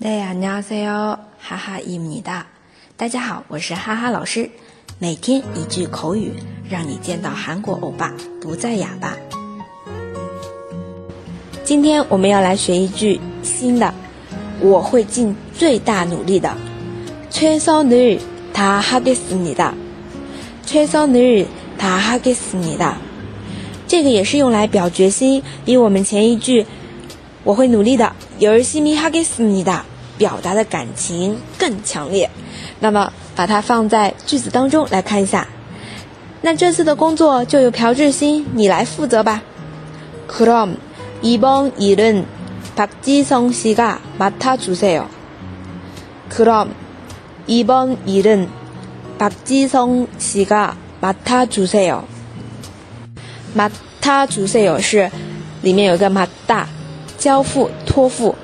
大家好，哈哈伊米哒。大家好，我是哈哈老师。每天一句口语，让你见到韩国欧巴不再哑巴。今天我们要来学一句新的，我会尽最大努力的。최선을다하겠습니 다。 최선을다하겠습니 다。 这个也是用来表决心，比我们前一句我会努力的。열심히하겠습니 다。 表达的感情更强烈，那么把它放在句子当中来看一下。那这次的工作就由朴智星你来负责吧。그럼이번일은박지성씨가맡아주세요그럼이번일은박지성씨가맡아주세요맡아주세요是里面有个맡다交付托付，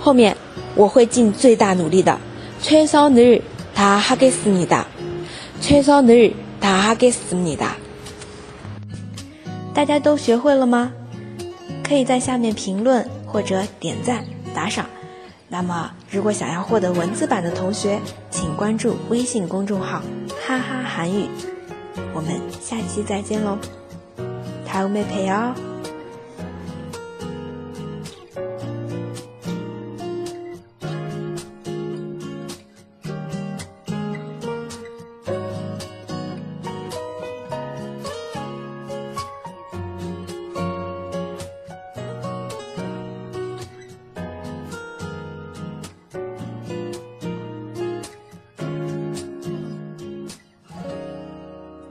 后面。我会尽最大努力的。최선을다하겠습니 다。 최선을다하겠습니 다。 大家都学会了吗？可以在下面评论或者点赞打赏。那么，如果想要获得文字版的同学，请关注微信公众号“哈哈韩语”。我们下期再见喽，다음에봬요